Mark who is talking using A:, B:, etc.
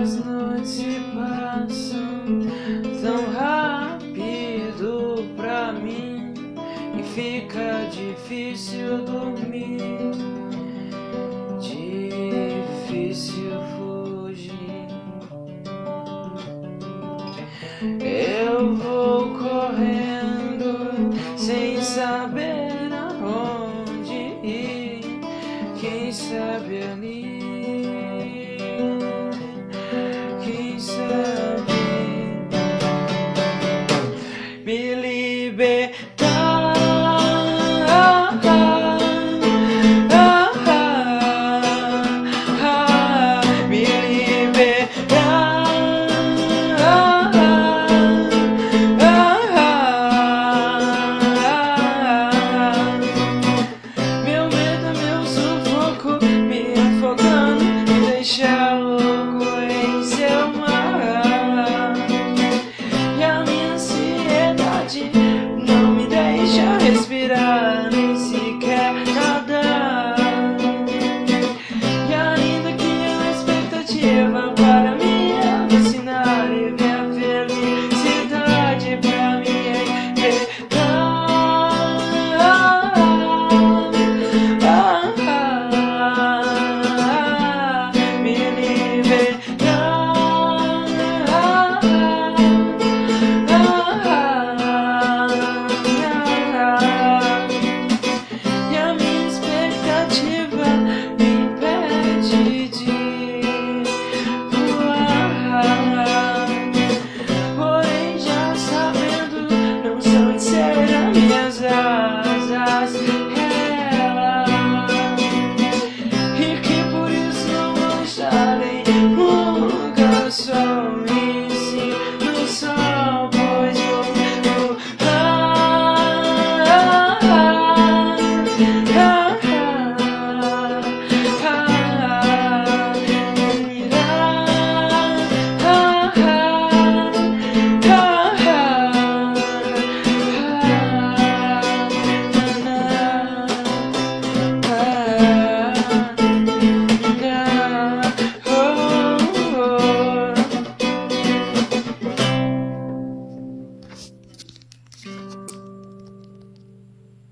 A: As noites passam tão rápido pra mim e fica difícil dormir, difícil fugir. Eu vou saber aonde ir, quem sabe ali. Quem sabe me.